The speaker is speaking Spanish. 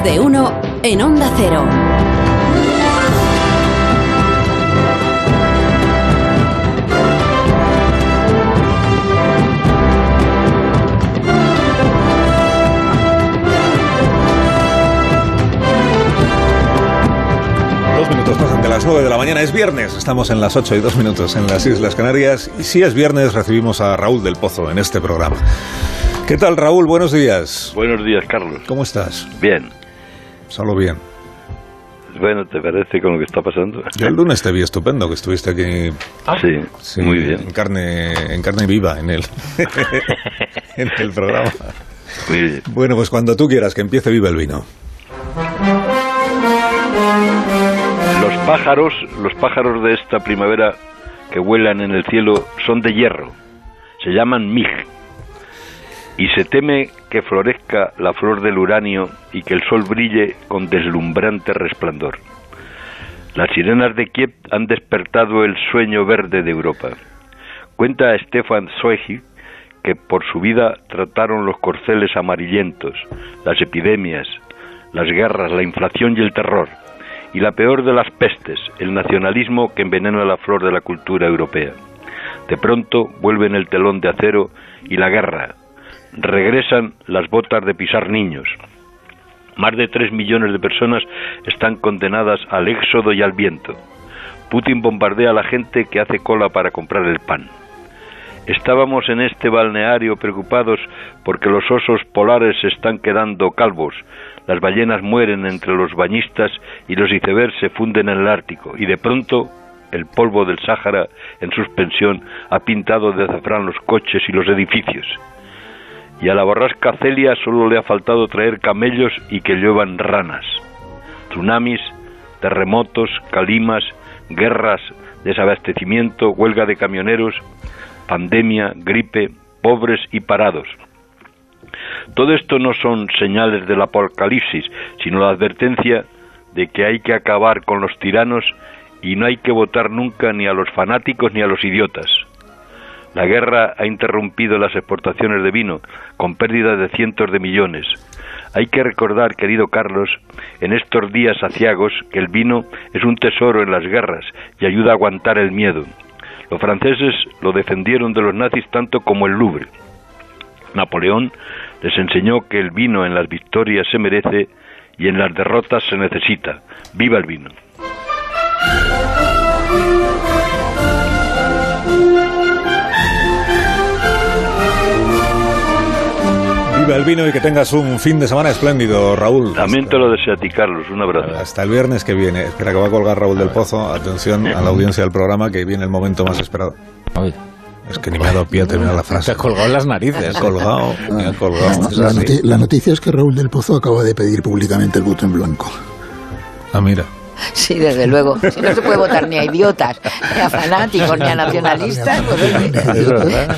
Más de uno en Onda Cero. Dos minutos pasan de las 9 de la mañana. Es viernes. Estamos en las 8 y dos minutos en las Islas Canarias. Y si es viernes, recibimos a Raúl del Pozo en este programa. ¿Qué tal, Raúl? Buenos días. Buenos días, Carlos. ¿Cómo estás? Bien. Solo bien. Bueno, ¿te parece con lo que está pasando? Yo el lunes te vi estupendo, que estuviste aquí. Sí, sí, muy bien. En carne, en carne viva, en el, en el programa. Muy bien. Bueno, pues cuando tú quieras, que empiece Viva el Vino. Los pájaros, los pájaros de esta primavera que vuelan en el cielo son de hierro. Se llaman mig. Y se teme que florezca la flor del uranio y que el sol brille con deslumbrante resplandor. Las sirenas de Kiev han despertado el sueño verde de Europa. Cuenta Stefan Zweig que por su vida trataron los corceles amarillentos, las epidemias, las guerras, la inflación y el terror, y la peor de las pestes, el nacionalismo que envenena la flor de la cultura europea. De pronto vuelven el telón de acero y la guerra. Regresan las botas de pisar niños. Más de tres millones de personas están condenadas al éxodo y al viento. Putin bombardea a la gente que hace cola para comprar el pan. Estábamos en este balneario preocupados porque los osos polares se están quedando calvos, las ballenas mueren entre los bañistas y los icebergs se funden en el Ártico, y de pronto el polvo del Sáhara en suspensión ha pintado de azafrán los coches y los edificios. Y a la borrasca Celia solo le ha faltado traer camellos y que llevan ranas. Tsunamis, terremotos, calimas, guerras, desabastecimiento, huelga de camioneros, pandemia, gripe, pobres y parados. Todo esto no son señales del apocalipsis, sino la advertencia de que hay que acabar con los tiranos y no hay que votar nunca ni a los fanáticos ni a los idiotas. La guerra ha interrumpido las exportaciones de vino, con pérdida de cientos de millones. Hay que recordar, querido Carlos, en estos días aciagos, que el vino es un tesoro en las guerras y ayuda a aguantar el miedo. Los franceses lo defendieron de los nazis tanto como el Louvre. Napoleón les enseñó que el vino en las victorias se merece y en las derrotas se necesita. ¡Viva el vino! Viva el vino y que tengas un fin de semana espléndido, Raúl. También te lo deseo a ti, Carlos. Un abrazo. Hasta el viernes que viene. Espera que va a colgar Raúl del Pozo. Atención a la audiencia del programa que viene el momento más esperado. Es que ni me ha dado pie a terminar la frase. Te ha colgado en las narices. Me ha colgado, me ha colgado. La, noti- la noticia es que Raúl del Pozo acaba de pedir públicamente el voto en blanco. Ah, mira. Sí, desde luego. Si no se puede votar ni a idiotas, ni a fanáticos, ni a nacionalistas, pues oye. Es verdad.